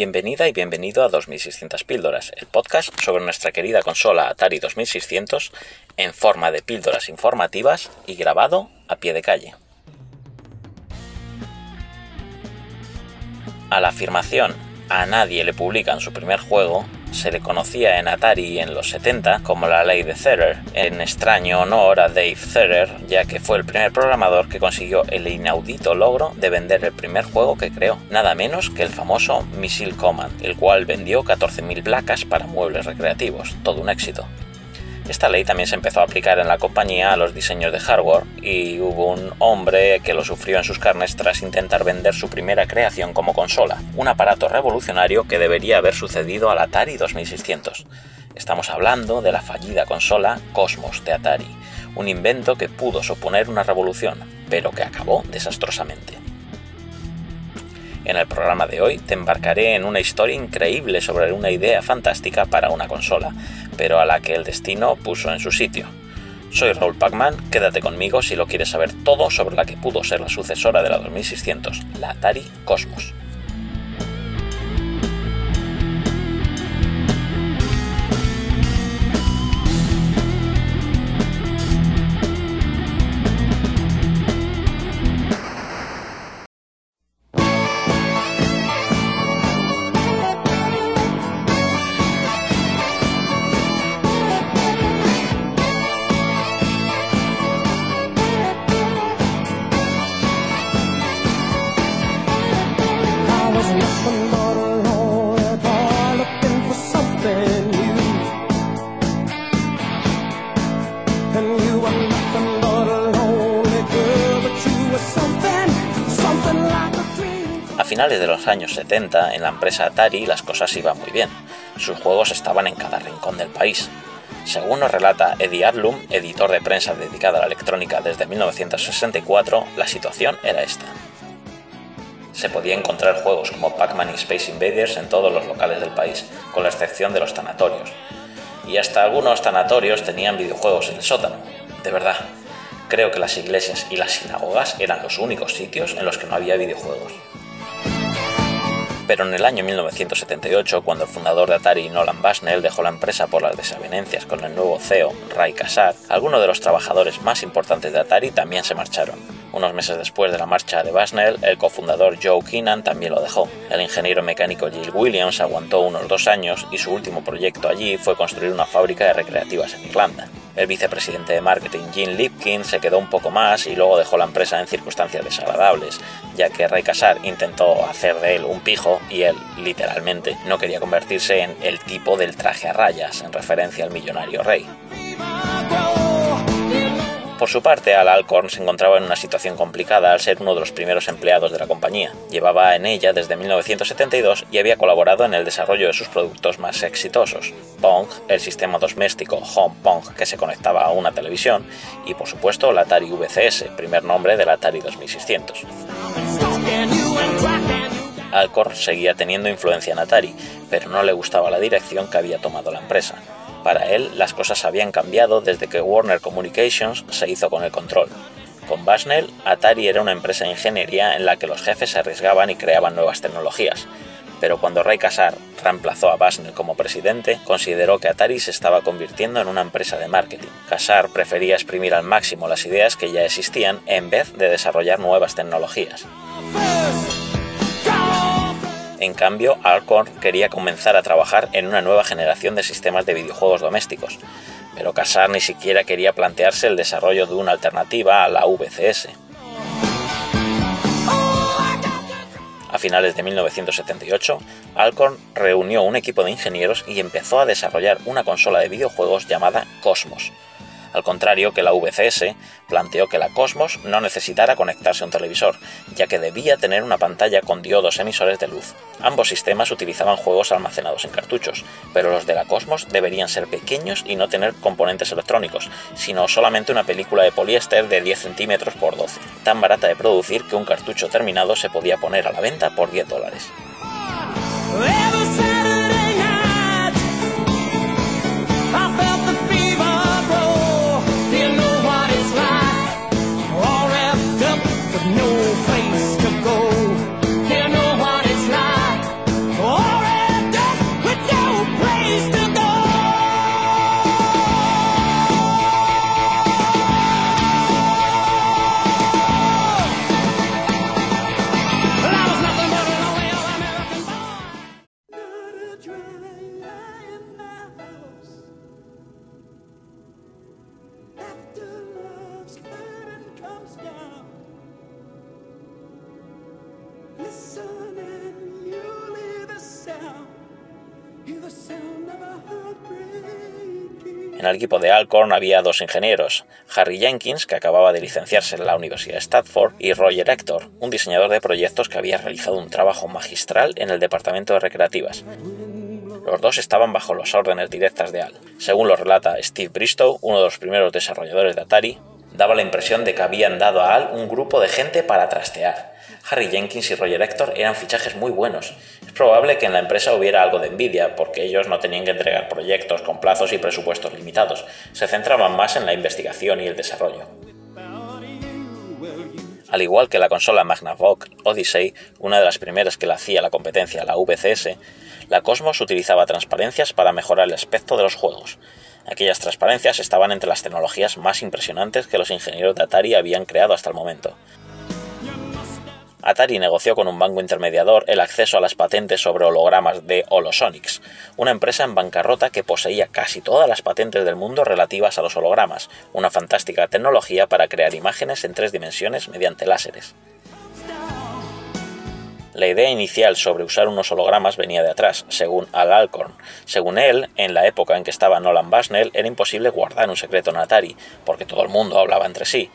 Bienvenida y bienvenido a 2600 píldoras, el podcast sobre nuestra querida consola Atari 2600 en forma de píldoras informativas y grabado a pie de calle. A la afirmación a nadie le publican su primer juego se le conocía en Atari en los 70 como la ley de Therer, en extraño honor a Dave Therer, ya que fue el primer programador que consiguió el inaudito logro de vender el primer juego que creó, nada menos que el famoso Missile Command, el cual vendió 14.000 placas para muebles recreativos, todo un éxito. Esta ley también se empezó a aplicar en la compañía a los diseños de hardware y hubo un hombre que lo sufrió en sus carnes tras intentar vender su primera creación como consola, un aparato revolucionario que debería haber sucedido al Atari 2600. Estamos hablando de la fallida consola Cosmos de Atari, un invento que pudo suponer una revolución, pero que acabó desastrosamente. En el programa de hoy te embarcaré en una historia increíble sobre una idea fantástica para una consola, pero a la que el destino puso en su sitio. Soy Raúl Pacman, quédate conmigo si lo quieres saber todo sobre la que pudo ser la sucesora de la 2600, la Atari Cosmos. Finales de los años 70, en la empresa Atari las cosas iban muy bien. Sus juegos estaban en cada rincón del país. Según nos relata Eddie Adlum, editor de prensa dedicado a la electrónica desde 1964, la situación era esta. Se podía encontrar juegos como Pac-Man y Space Invaders en todos los locales del país, con la excepción de los tanatorios. Y hasta algunos tanatorios tenían videojuegos en el sótano. De verdad, creo que las iglesias y las sinagogas eran los únicos sitios en los que no había videojuegos. Pero en el año 1978, cuando el fundador de Atari, Nolan Bushnell, dejó la empresa por las desavenencias con el nuevo CEO, Ray Kassar, algunos de los trabajadores más importantes de Atari también se marcharon. Unos meses después de la marcha de Bushnell, el cofundador Joe Keenan también lo dejó. El ingeniero mecánico Jill Williams aguantó unos dos años y su último proyecto allí fue construir una fábrica de recreativas en Irlanda. El vicepresidente de marketing Jim Lipkin se quedó un poco más y luego dejó la empresa en circunstancias desagradables, ya que Ray Kassar intentó hacer de él un pijo y él, literalmente, no quería convertirse en el tipo del traje a rayas, en referencia al millonario rey. Por su parte, Al Alcorn se encontraba en una situación complicada al ser uno de los primeros empleados de la compañía. Llevaba en ella desde 1972 y había colaborado en el desarrollo de sus productos más exitosos, Pong, el sistema doméstico Home Pong que se conectaba a una televisión, y por supuesto la Atari VCS, primer nombre del Atari 2600. Alcorn seguía teniendo influencia en Atari, pero no le gustaba la dirección que había tomado la empresa. Para él, las cosas habían cambiado desde que Warner Communications se hizo con el control. Con Bushnell, Atari era una empresa de ingeniería en la que los jefes se arriesgaban y creaban nuevas tecnologías. Pero cuando Ray Kassar reemplazó a Bushnell como presidente, consideró que Atari se estaba convirtiendo en una empresa de marketing. Kassar prefería exprimir al máximo las ideas que ya existían en vez de desarrollar nuevas tecnologías. En cambio, Alcorn quería comenzar a trabajar en una nueva generación de sistemas de videojuegos domésticos, pero Casar ni siquiera quería plantearse el desarrollo de una alternativa a la VCS. A finales de 1978, Alcorn reunió un equipo de ingenieros y empezó a desarrollar una consola de videojuegos llamada Cosmos, al contrario que la VCS, planteó que la Cosmos no necesitara conectarse a un televisor, ya que debía tener una pantalla con diodos emisores de luz. Ambos sistemas utilizaban juegos almacenados en cartuchos, pero los de la Cosmos deberían ser pequeños y no tener componentes electrónicos, sino solamente una película de poliéster de 10 centímetros por 12, tan barata de producir que un cartucho terminado se podía poner a la venta por 10 dólares. El equipo de Alcorn había dos ingenieros, Harry Jenkins, que acababa de licenciarse en la Universidad de Stanford, y Roger Hector, un diseñador de proyectos que había realizado un trabajo magistral en el departamento de recreativas. Los dos estaban bajo las órdenes directas de Al. Según lo relata Steve Bristow, uno de los primeros desarrolladores de Atari, daba la impresión de que habían dado a Al un grupo de gente para trastear. Harry Jenkins y Roger Hector eran fichajes muy buenos. Es probable que en la empresa hubiera algo de envidia, porque ellos no tenían que entregar proyectos con plazos y presupuestos limitados. Se centraban más en la investigación y el desarrollo. Al igual que la consola Magnavox Odyssey, una de las primeras que la hacía la competencia, la VCS, la Cosmos utilizaba transparencias para mejorar el aspecto de los juegos. Aquellas transparencias estaban entre las tecnologías más impresionantes que los ingenieros de Atari habían creado hasta el momento. Atari negoció con un banco intermediador el acceso a las patentes sobre hologramas de Holosonics, una empresa en bancarrota que poseía casi todas las patentes del mundo relativas a los hologramas, una fantástica tecnología para crear imágenes en tres dimensiones mediante láseres. La idea inicial sobre usar unos hologramas venía de atrás, según Al Alcorn. Según él, en la época en que estaba Nolan Bushnell era imposible guardar un secreto en Atari, porque todo el mundo hablaba entre sí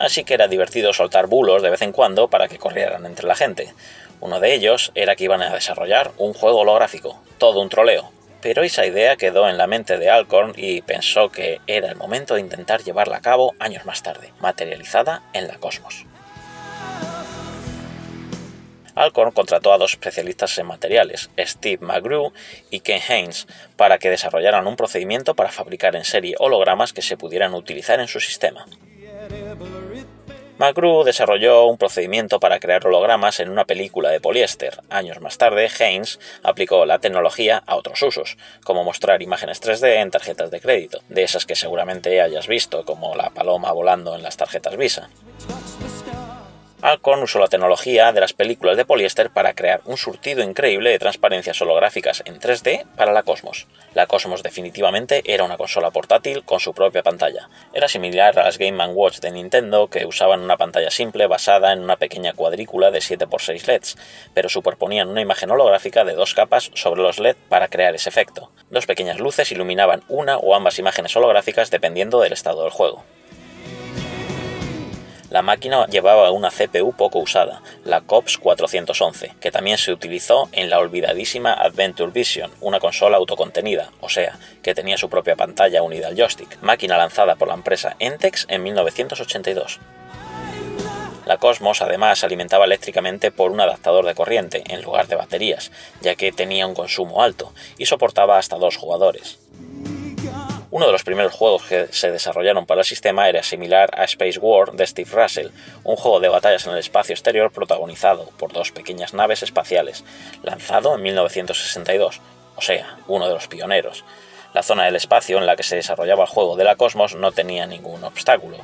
así que era divertido soltar bulos de vez en cuando para que corrieran entre la gente. Uno de ellos era que iban a desarrollar un juego holográfico, todo un troleo. Pero esa idea quedó en la mente de Alcorn y pensó que era el momento de intentar llevarla a cabo años más tarde, materializada en la Cosmos. Alcorn contrató a dos especialistas en materiales, Steve McGrew y Ken Haynes, para que desarrollaran un procedimiento para fabricar en serie hologramas que se pudieran utilizar en su sistema. McGrew desarrolló un procedimiento para crear hologramas en una película de poliéster. Años más tarde, Haynes aplicó la tecnología a otros usos, como mostrar imágenes 3D en tarjetas de crédito, de esas que seguramente hayas visto, como la paloma volando en las tarjetas Visa. Alcorn usó la tecnología de las películas de poliéster para crear un surtido increíble de transparencias holográficas en 3D para la Cosmos. La Cosmos definitivamente era una consola portátil con su propia pantalla. Era similar a las Game Watch de Nintendo que usaban una pantalla simple basada en una pequeña cuadrícula de 7x6 LEDs, pero superponían una imagen holográfica de dos capas sobre los LED para crear ese efecto. Dos pequeñas luces iluminaban una o ambas imágenes holográficas dependiendo del estado del juego. La máquina llevaba una CPU poco usada, la COPS 411, que también se utilizó en la olvidadísima Adventure Vision, una consola autocontenida, o sea, que tenía su propia pantalla unida al joystick, máquina lanzada por la empresa Entex en 1982. La Cosmos además alimentaba eléctricamente por un adaptador de corriente en lugar de baterías, ya que tenía un consumo alto y soportaba hasta dos jugadores. Uno de los primeros juegos que se desarrollaron para el sistema era similar a Space War de Steve Russell, un juego de batallas en el espacio exterior protagonizado por dos pequeñas naves espaciales, lanzado en 1962, o sea, uno de los pioneros. La zona del espacio en la que se desarrollaba el juego de la Cosmos no tenía ningún obstáculo,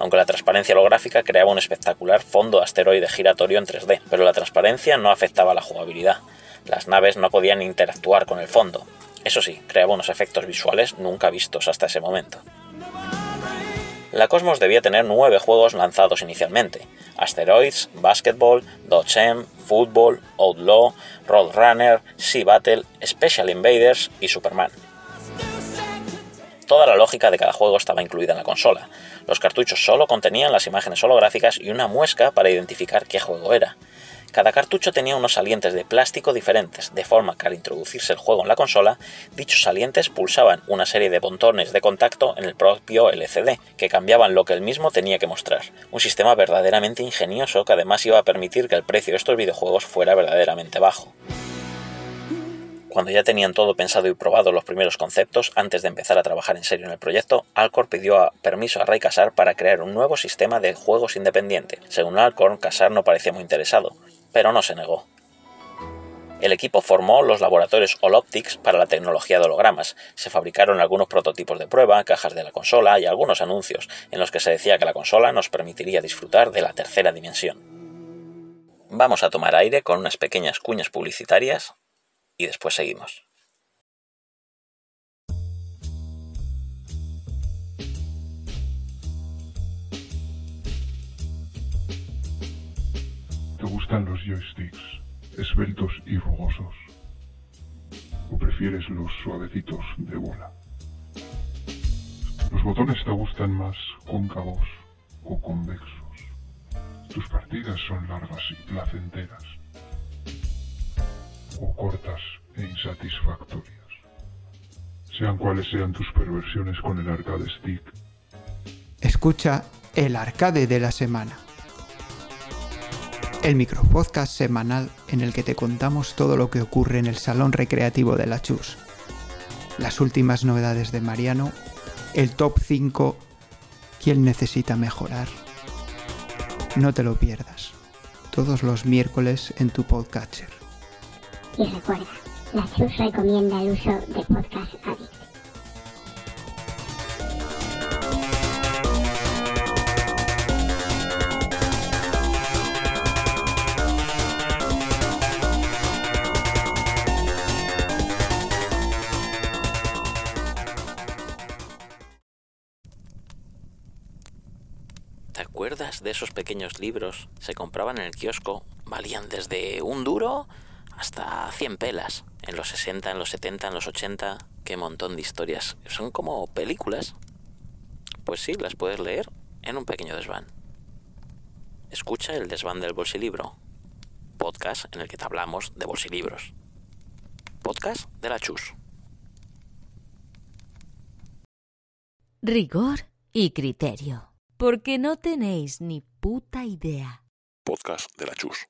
aunque la transparencia holográfica creaba un espectacular fondo asteroide giratorio en 3D, pero la transparencia no afectaba la jugabilidad. Las naves no podían interactuar con el fondo, eso sí, creaba unos efectos visuales nunca vistos hasta ese momento. La Cosmos debía tener nueve juegos lanzados inicialmente: Asteroids, Basketball, Dodge Football, Outlaw, Roadrunner, Sea Battle, Special Invaders y Superman. Toda la lógica de cada juego estaba incluida en la consola. Los cartuchos solo contenían las imágenes holográficas y una muesca para identificar qué juego era. Cada cartucho tenía unos salientes de plástico diferentes, de forma que al introducirse el juego en la consola, dichos salientes pulsaban una serie de botones de contacto en el propio LCD, que cambiaban lo que el mismo tenía que mostrar. Un sistema verdaderamente ingenioso que además iba a permitir que el precio de estos videojuegos fuera verdaderamente bajo. Cuando ya tenían todo pensado y probado los primeros conceptos, antes de empezar a trabajar en serio en el proyecto, Alcor pidió permiso a Ray Casar para crear un nuevo sistema de juegos independiente. Según Alcor, Casar no parecía muy interesado, pero no se negó. El equipo formó los laboratorios Holoptics para la tecnología de hologramas. Se fabricaron algunos prototipos de prueba, cajas de la consola y algunos anuncios en los que se decía que la consola nos permitiría disfrutar de la tercera dimensión. Vamos a tomar aire con unas pequeñas cuñas publicitarias y después seguimos. Gustan los joysticks esbeltos y rugosos? ¿O prefieres los suavecitos de bola? Los botones te gustan más cóncavos o convexos. Tus partidas son largas y placenteras. O cortas e insatisfactorias. Sean cuales sean tus perversiones con el arcade stick. Escucha el arcade de la semana. El micropodcast semanal en el que te contamos todo lo que ocurre en el salón recreativo de la Chus. Las últimas novedades de Mariano, el top 5, quién necesita mejorar. No te lo pierdas. Todos los miércoles en tu podcatcher. Y recuerda, la Chus recomienda el uso de Podcast Addict. Esos pequeños libros? Se compraban en el kiosco, valían desde un duro hasta 100 pelas. En los 60, en los 70, en los 80, qué montón de historias. Son como películas. Pues sí, las puedes leer en un pequeño desván. Escucha el desván del bolsilibro. Podcast en el que te hablamos de bolsilibros. Podcast de la Chus. Rigor y criterio. Porque no tenéis ni puta idea. Podcast de la Chus.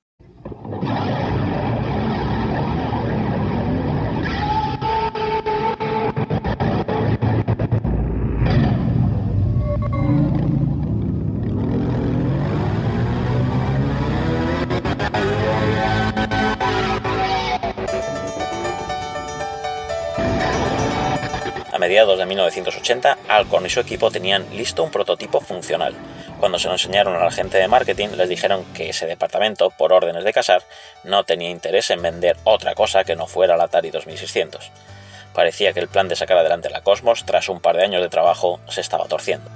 Mediados de 1980, Alcorn y su equipo tenían listo un prototipo funcional. Cuando se lo enseñaron a la gente de marketing, les dijeron que ese departamento, por órdenes de casar, no tenía interés en vender otra cosa que no fuera la Atari 2600. Parecía que el plan de sacar adelante la Cosmos, tras un par de años de trabajo, se estaba torciendo.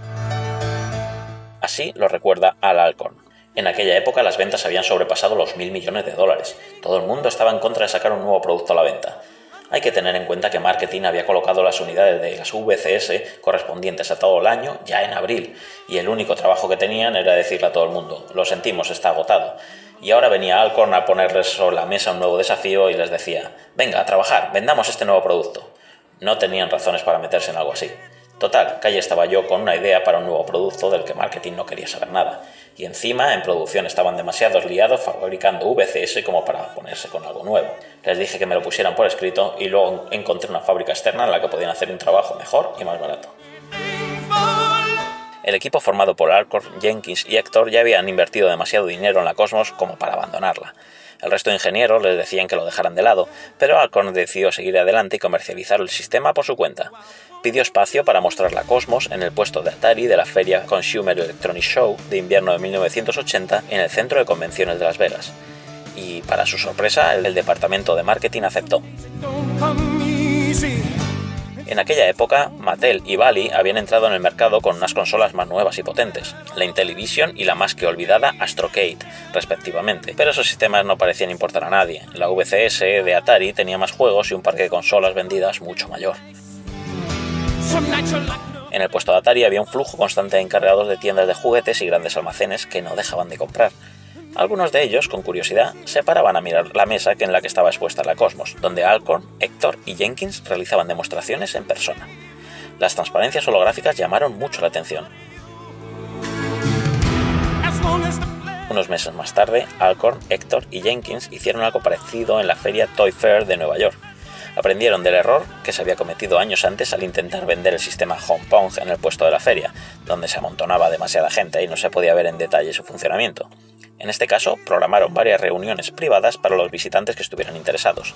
Así lo recuerda Al Alcorn. En aquella época las ventas habían sobrepasado los mil millones de dólares. Todo el mundo estaba en contra de sacar un nuevo producto a la venta. Hay que tener en cuenta que marketing había colocado las unidades de las VCS correspondientes a todo el año ya en abril, y el único trabajo que tenían era decirle a todo el mundo, lo sentimos, está agotado. Y ahora venía Alcorn a ponerles sobre la mesa un nuevo desafío y les decía, venga, a trabajar, vendamos este nuevo producto. No tenían razones para meterse en algo así. Total, ahí estaba yo con una idea para un nuevo producto del que marketing no quería saber nada. Y encima, en producción estaban demasiado liados fabricando VCS como para ponerse con algo nuevo. Les dije que me lo pusieran por escrito y luego encontré una fábrica externa en la que podían hacer un trabajo mejor y más barato. El equipo formado por Alcorn, Jenkins y Héctor ya habían invertido demasiado dinero en la Cosmos como para abandonarla. El resto de ingenieros les decían que lo dejaran de lado, pero Alcorn decidió seguir adelante y comercializar el sistema por su cuenta. Pidió espacio para mostrar la Cosmos en el puesto de Atari de la feria Consumer Electronic Show de invierno de 1980 en el centro de convenciones de Las Vegas. Y para su sorpresa, el departamento de marketing aceptó. En aquella época, Mattel y Bally habían entrado en el mercado con unas consolas más nuevas y potentes, la Intellivision y la más que olvidada Astrocade, respectivamente, pero esos sistemas no parecían importar a nadie. La VCS de Atari tenía más juegos y un parque de consolas vendidas mucho mayor. En el puesto de Atari había un flujo constante de encargados de tiendas de juguetes y grandes almacenes que no dejaban de comprar. Algunos de ellos, con curiosidad, se paraban a mirar la mesa en la que estaba expuesta la Cosmos, donde Alcorn, Héctor y Jenkins realizaban demostraciones en persona. Las transparencias holográficas llamaron mucho la atención. Unos meses más tarde, Alcorn, Héctor y Jenkins hicieron algo parecido en la feria Toy Fair de Nueva York. Aprendieron del error que se había cometido años antes al intentar vender el sistema Hong Kong en el puesto de la feria, donde se amontonaba demasiada gente y no se podía ver en detalle su funcionamiento. En este caso, programaron varias reuniones privadas para los visitantes que estuvieran interesados.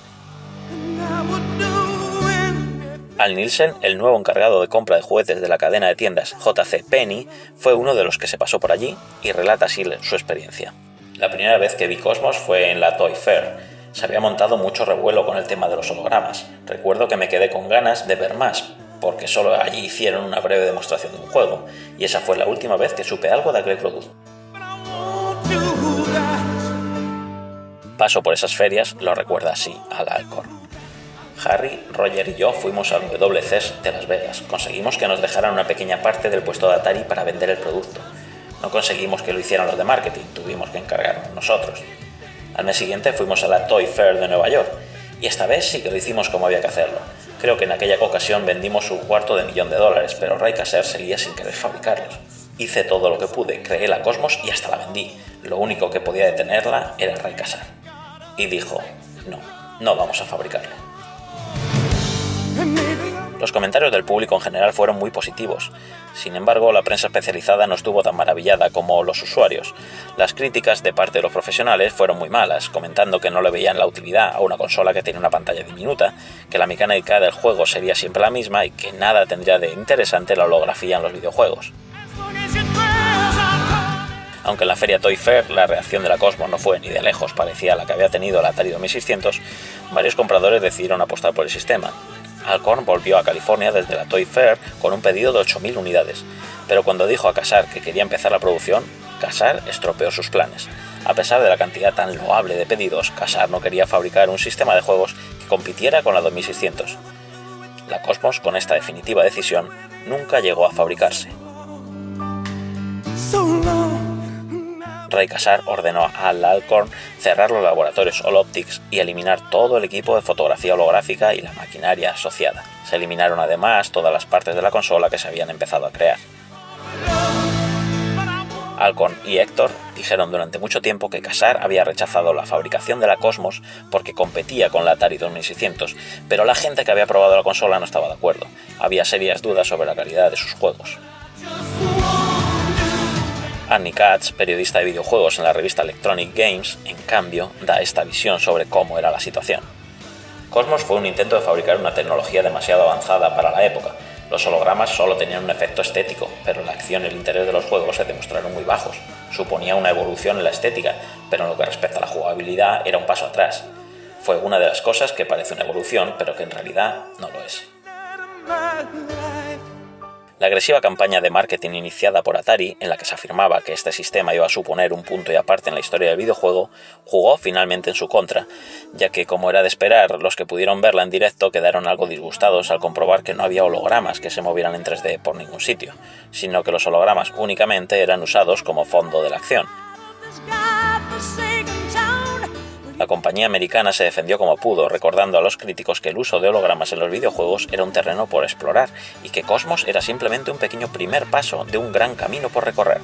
Al Nielsen, el nuevo encargado de compra de juguetes de la cadena de tiendas JC Penny, fue uno de los que se pasó por allí y relata así su experiencia. La primera vez que vi Cosmos fue en la Toy Fair. Se había montado mucho revuelo con el tema de los hologramas. Recuerdo que me quedé con ganas de ver más, porque solo allí hicieron una breve demostración de un juego, y esa fue la última vez que supe algo de aquel producto. Paso por esas ferias lo recuerda así al Alcorn. Harry, Roger y yo fuimos al WCS de Las Vegas. Conseguimos que nos dejaran una pequeña parte del puesto de Atari para vender el producto. No conseguimos que lo hicieran los de marketing, tuvimos que encargarnos nosotros. Al mes siguiente fuimos a la Toy Fair de Nueva York, y esta vez sí que lo hicimos como había que hacerlo. Creo que en aquella ocasión vendimos un cuarto de millón de dólares, pero Ray Kasser seguía sin querer fabricarlos. Hice todo lo que pude, creé la Cosmos y hasta la vendí. Lo único que podía detenerla era Ray Kasser. Y dijo, no, no vamos a fabricarlo. Los comentarios del público en general fueron muy positivos. Sin embargo, la prensa especializada no estuvo tan maravillada como los usuarios. Las críticas de parte de los profesionales fueron muy malas, comentando que no le veían la utilidad a una consola que tiene una pantalla diminuta, que la mecánica del juego sería siempre la misma y que nada tendría de interesante la holografía en los videojuegos. Aunque en la feria Toy Fair la reacción de la Cosmos no fue ni de lejos parecía a la que había tenido la Atari 2600, varios compradores decidieron apostar por el sistema. Alcorn volvió a California desde la Toy Fair con un pedido de 8.000 unidades, pero cuando dijo a Casar que quería empezar la producción, Casar estropeó sus planes. A pesar de la cantidad tan loable de pedidos, Casar no quería fabricar un sistema de juegos que compitiera con la 2600. La Cosmos, con esta definitiva decisión, nunca llegó a fabricarse. Ray Casar ordenó a Al Alcorn cerrar los laboratorios All Optics y eliminar todo el equipo de fotografía holográfica y la maquinaria asociada. Se eliminaron además todas las partes de la consola que se habían empezado a crear. Alcorn y Héctor dijeron durante mucho tiempo que Casar había rechazado la fabricación de la Cosmos porque competía con la Atari 2600, pero la gente que había probado la consola no estaba de acuerdo. Había serias dudas sobre la calidad de sus juegos. Annie Katz, periodista de videojuegos en la revista Electronic Games, en cambio, da esta visión sobre cómo era la situación. Cosmos fue un intento de fabricar una tecnología demasiado avanzada para la época. Los hologramas solo tenían un efecto estético, pero la acción y el interés de los juegos se demostraron muy bajos. Suponía una evolución en la estética, pero en lo que respecta a la jugabilidad era un paso atrás. Fue una de las cosas que parece una evolución, pero que en realidad no lo es. La agresiva campaña de marketing iniciada por Atari, en la que se afirmaba que este sistema iba a suponer un punto y aparte en la historia del videojuego, jugó finalmente en su contra, ya que, como era de esperar, los que pudieron verla en directo quedaron algo disgustados al comprobar que no había hologramas que se movieran en 3D por ningún sitio, sino que los hologramas únicamente eran usados como fondo de la acción. La compañía americana se defendió como pudo, recordando a los críticos que el uso de hologramas en los videojuegos era un terreno por explorar y que Cosmos era simplemente un pequeño primer paso de un gran camino por recorrer.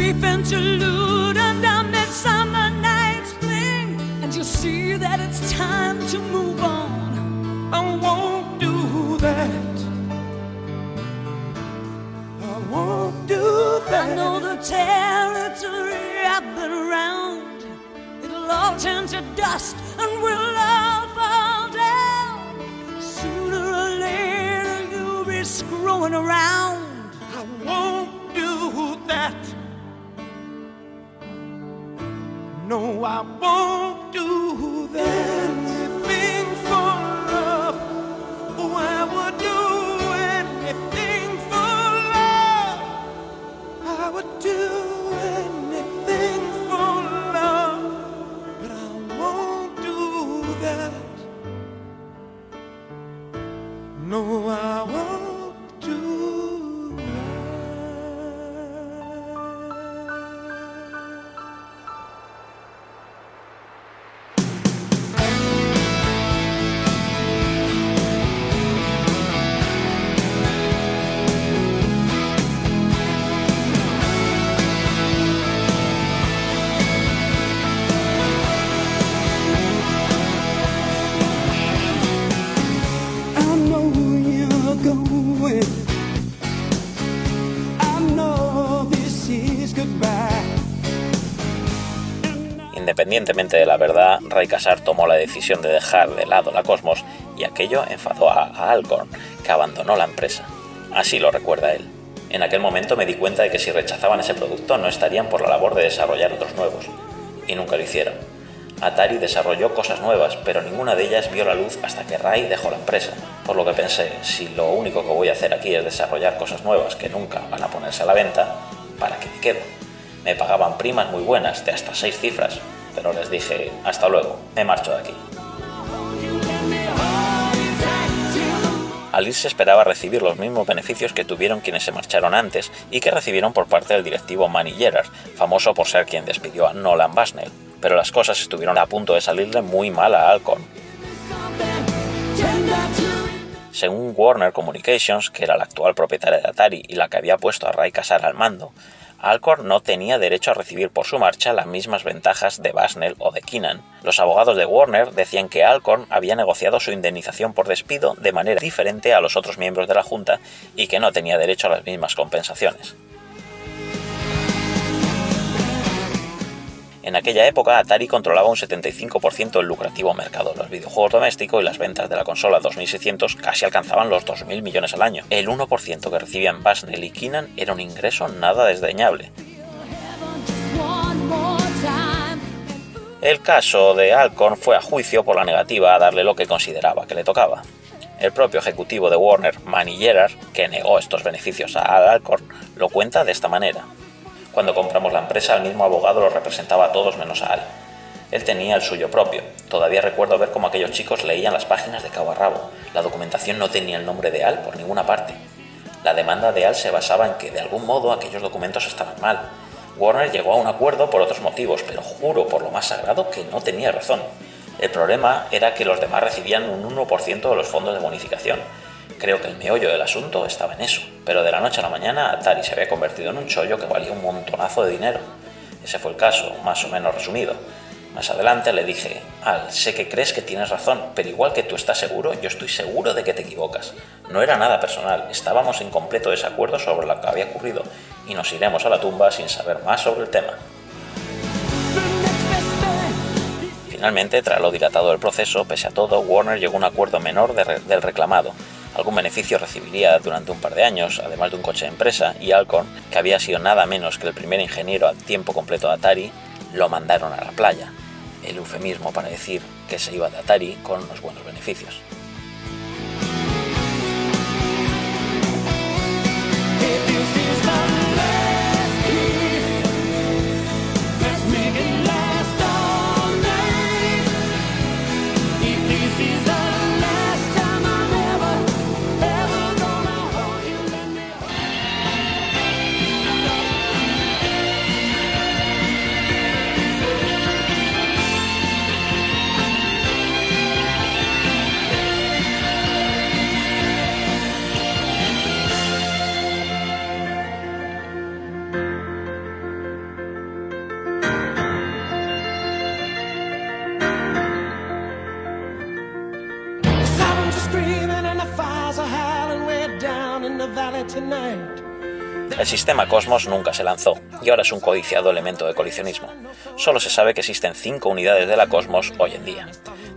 Interlude under midsummer night's spring, and you'll see that it's time to move on. I won't do that. I won't do that. I know the territory I've been around. It'll all turn to dust, and we'll all fall down. Sooner or later, you'll be screwing around. No, I won't do that. Anything for love. Oh, I would do anything for love. I would do anything for love. But I won't do that. No, I won't Independientemente de la verdad, Ray Casar tomó la decisión de dejar de lado la Cosmos y aquello enfadó a, a Alcorn, que abandonó la empresa. Así lo recuerda él. En aquel momento me di cuenta de que si rechazaban ese producto no estarían por la labor de desarrollar otros nuevos, y nunca lo hicieron. Atari desarrolló cosas nuevas, pero ninguna de ellas vio la luz hasta que Ray dejó la empresa, por lo que pensé, si lo único que voy a hacer aquí es desarrollar cosas nuevas que nunca van a ponerse a la venta, ¿para qué me quedo? Me pagaban primas muy buenas, de hasta seis cifras, pero les dije, hasta luego, me marcho de aquí. Alice esperaba recibir los mismos beneficios que tuvieron quienes se marcharon antes y que recibieron por parte del directivo Manny Gerard, famoso por ser quien despidió a Nolan Bushnell, pero las cosas estuvieron a punto de salirle muy mal a Alcorn. Según Warner Communications, que era la actual propietaria de Atari y la que había puesto a Ray Casar al mando, Alcorn no tenía derecho a recibir por su marcha las mismas ventajas de Basnell o de Keenan. Los abogados de Warner decían que Alcorn había negociado su indemnización por despido de manera diferente a los otros miembros de la Junta y que no tenía derecho a las mismas compensaciones. En aquella época, Atari controlaba un 75% del lucrativo mercado. Los videojuegos domésticos y las ventas de la consola 2600 casi alcanzaban los 2.000 millones al año. El 1% que recibían Basnell y Keenan era un ingreso nada desdeñable. El caso de Alcorn fue a juicio por la negativa a darle lo que consideraba que le tocaba. El propio ejecutivo de Warner, Manny Gerard, que negó estos beneficios a Alcorn, lo cuenta de esta manera. Cuando compramos la empresa, el mismo abogado lo representaba a todos menos a Al. Él tenía el suyo propio. Todavía recuerdo ver cómo aquellos chicos leían las páginas de cabo a rabo. La documentación no tenía el nombre de Al por ninguna parte. La demanda de Al se basaba en que de algún modo aquellos documentos estaban mal. Warner llegó a un acuerdo por otros motivos, pero juro por lo más sagrado que no tenía razón. El problema era que los demás recibían un 1% de los fondos de bonificación, Creo que el meollo del asunto estaba en eso, pero de la noche a la mañana Atari se había convertido en un chollo que valía un montonazo de dinero. Ese fue el caso, más o menos resumido. Más adelante le dije, Al, sé que crees que tienes razón, pero igual que tú estás seguro, yo estoy seguro de que te equivocas. No era nada personal, estábamos en completo desacuerdo sobre lo que había ocurrido y nos iremos a la tumba sin saber más sobre el tema. Finalmente, tras lo dilatado del proceso, pese a todo, Warner llegó a un acuerdo menor del reclamado, Algún beneficio recibiría durante un par de años, además de un coche de empresa, y Alcorn, que había sido nada menos que el primer ingeniero a tiempo completo de Atari, lo mandaron a la playa, el eufemismo para decir que se iba de Atari con unos buenos beneficios. El sistema Cosmos nunca se lanzó y ahora es un codiciado elemento de colisionismo. Solo se sabe que existen cinco unidades de la Cosmos hoy en día.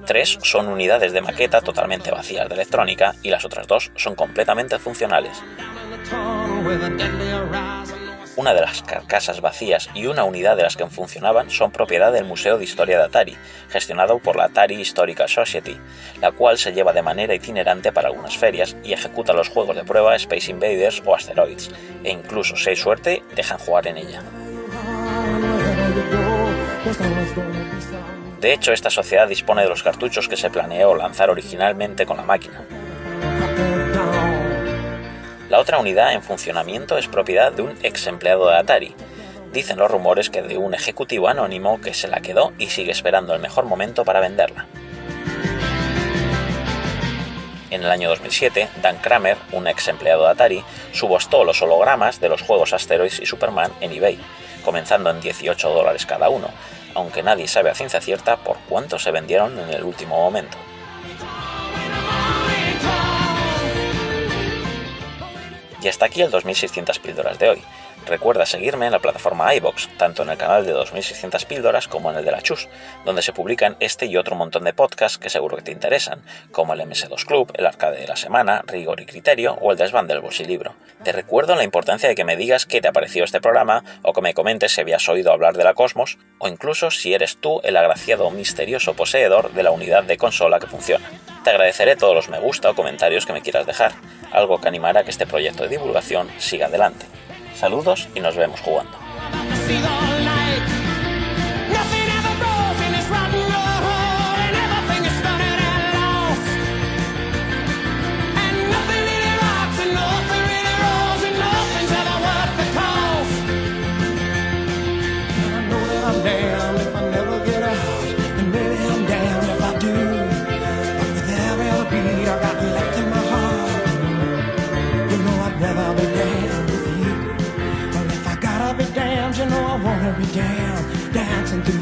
Tres son unidades de maqueta totalmente vacías de electrónica y las otras dos son completamente funcionales. Una de las carcasas vacías y una unidad de las que funcionaban son propiedad del Museo de Historia de Atari, gestionado por la Atari Historical Society, la cual se lleva de manera itinerante para algunas ferias y ejecuta los juegos de prueba Space Invaders o Asteroids, e incluso, si hay suerte, dejan jugar en ella. De hecho, esta sociedad dispone de los cartuchos que se planeó lanzar originalmente con la máquina. La otra unidad en funcionamiento es propiedad de un ex empleado de Atari. Dicen los rumores que de un ejecutivo anónimo que se la quedó y sigue esperando el mejor momento para venderla. En el año 2007, Dan Kramer, un ex empleado de Atari, subastó los hologramas de los juegos Asteroids y Superman en eBay, comenzando en 18 dólares cada uno, aunque nadie sabe a ciencia cierta por cuánto se vendieron en el último momento. Y hasta aquí el 2600 píldoras de hoy. Recuerda seguirme en la plataforma iBox, tanto en el canal de 2600 píldoras como en el de la Chus, donde se publican este y otro montón de podcasts que seguro que te interesan, como el MS2 Club, el Arcade de la Semana, Rigor y Criterio o el Desván del Bolsilibro. Te recuerdo la importancia de que me digas qué te ha parecido este programa o que me comentes si habías oído hablar de la Cosmos o incluso si eres tú el agraciado misterioso poseedor de la unidad de consola que funciona. Te agradeceré todos los me gusta o comentarios que me quieras dejar, algo que animará a que este proyecto de divulgación siga adelante. Saludos y nos vemos jugando.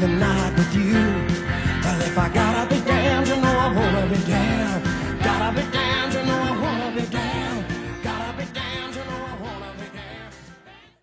The night with you. Well, if I gotta be damned, you know I wanna be down, gotta be damned.